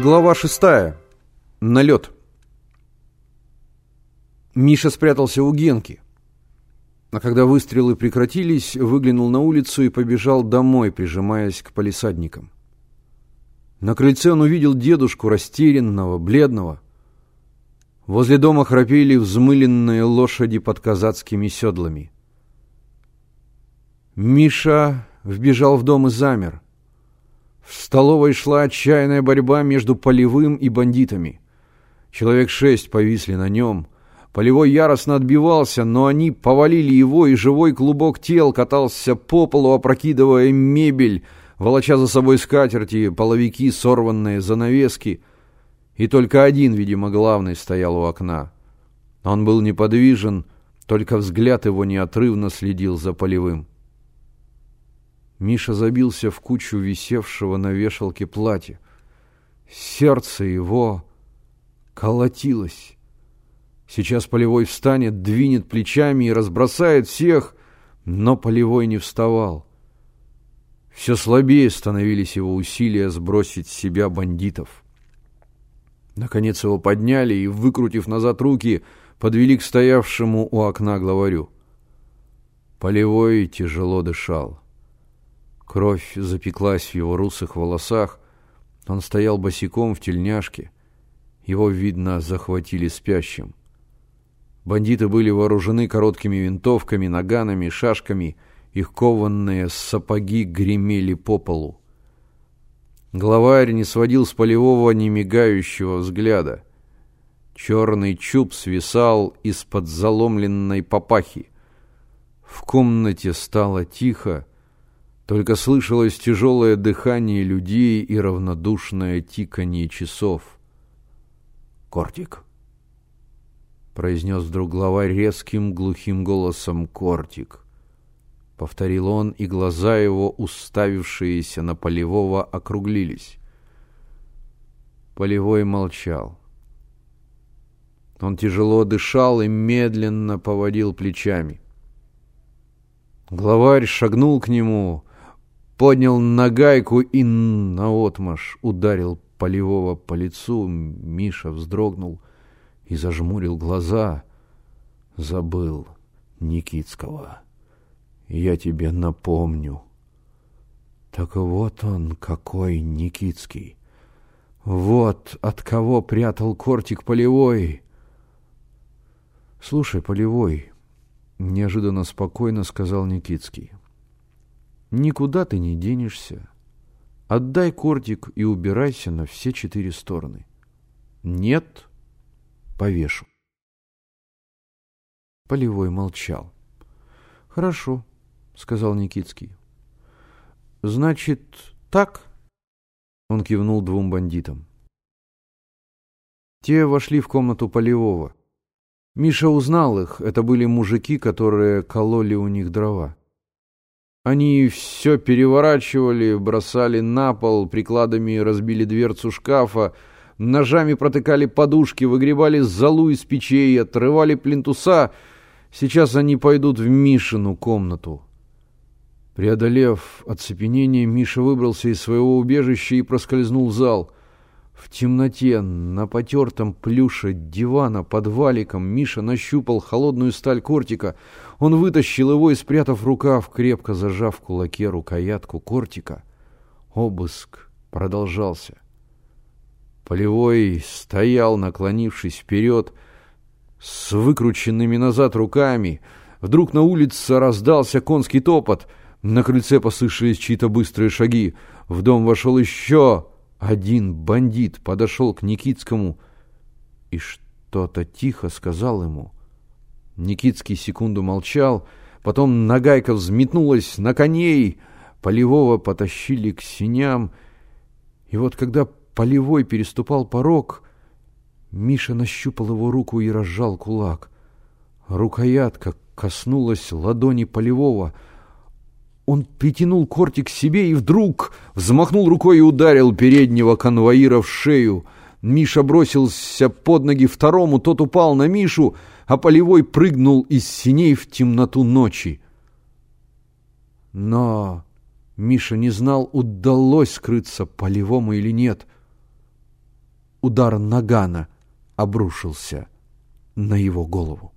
Глава шестая. Налет. Миша спрятался у Генки. А когда выстрелы прекратились, выглянул на улицу и побежал домой, прижимаясь к палисадникам. На крыльце он увидел дедушку, растерянного, бледного. Возле дома храпели взмыленные лошади под казацкими седлами. Миша вбежал в дом и замер. В столовой шла отчаянная борьба между полевым и бандитами. Человек шесть повисли на нем. Полевой яростно отбивался, но они повалили его, и живой клубок тел катался по полу, опрокидывая мебель, волоча за собой скатерти, половики, сорванные занавески. И только один, видимо, главный стоял у окна. Он был неподвижен, только взгляд его неотрывно следил за полевым. Миша забился в кучу висевшего на вешалке платья. Сердце его колотилось. Сейчас Полевой встанет, двинет плечами и разбросает всех, но Полевой не вставал. Все слабее становились его усилия сбросить с себя бандитов. Наконец его подняли и, выкрутив назад руки, подвели к стоявшему у окна главарю. Полевой тяжело дышал. Кровь запеклась в его русых волосах. Он стоял босиком в тельняшке. Его, видно, захватили спящим. Бандиты были вооружены короткими винтовками, наганами, шашками. Их кованные сапоги гремели по полу. Главарь не сводил с полевого немигающего взгляда. Черный чуб свисал из-под заломленной папахи. В комнате стало тихо, только слышалось тяжелое дыхание людей и равнодушное тиканье часов. «Кортик!» — произнес вдруг главарь резким глухим голосом «Кортик!» Повторил он, и глаза его, уставившиеся на Полевого, округлились. Полевой молчал. Он тяжело дышал и медленно поводил плечами. Главарь шагнул к нему, поднял нагайку и наотмашь ударил полевого по лицу. Миша вздрогнул и зажмурил глаза. Забыл Никитского. Я тебе напомню. Так вот он какой Никитский. Вот от кого прятал кортик полевой. Слушай, полевой, неожиданно спокойно сказал Никитский. Никуда ты не денешься. Отдай кортик и убирайся на все четыре стороны. Нет, повешу. Полевой молчал. Хорошо, сказал Никитский. Значит, так? Он кивнул двум бандитам. Те вошли в комнату Полевого. Миша узнал их. Это были мужики, которые кололи у них дрова. Они все переворачивали, бросали на пол, прикладами разбили дверцу шкафа, ножами протыкали подушки, выгребали золу из печей, отрывали плинтуса. Сейчас они пойдут в Мишину комнату. Преодолев оцепенение, Миша выбрался из своего убежища и проскользнул в зал — в темноте, на потертом плюше дивана под валиком, Миша нащупал холодную сталь кортика. Он вытащил его и, спрятав рукав, крепко зажав в кулаке рукоятку кортика. Обыск продолжался. Полевой стоял, наклонившись вперед, с выкрученными назад руками. Вдруг на улице раздался конский топот. На крыльце послышались чьи-то быстрые шаги. В дом вошел еще один бандит подошел к Никитскому и что-то тихо сказал ему. Никитский секунду молчал, потом нагайка взметнулась на коней, Полевого потащили к синям, и вот когда Полевой переступал порог, Миша нащупал его руку и разжал кулак. Рукоятка коснулась ладони Полевого — он притянул кортик к себе и вдруг взмахнул рукой и ударил переднего конвоира в шею. Миша бросился под ноги второму, тот упал на Мишу, а Полевой прыгнул из синей в темноту ночи. Но Миша не знал, удалось скрыться Полевому или нет. удар нагана обрушился на его голову.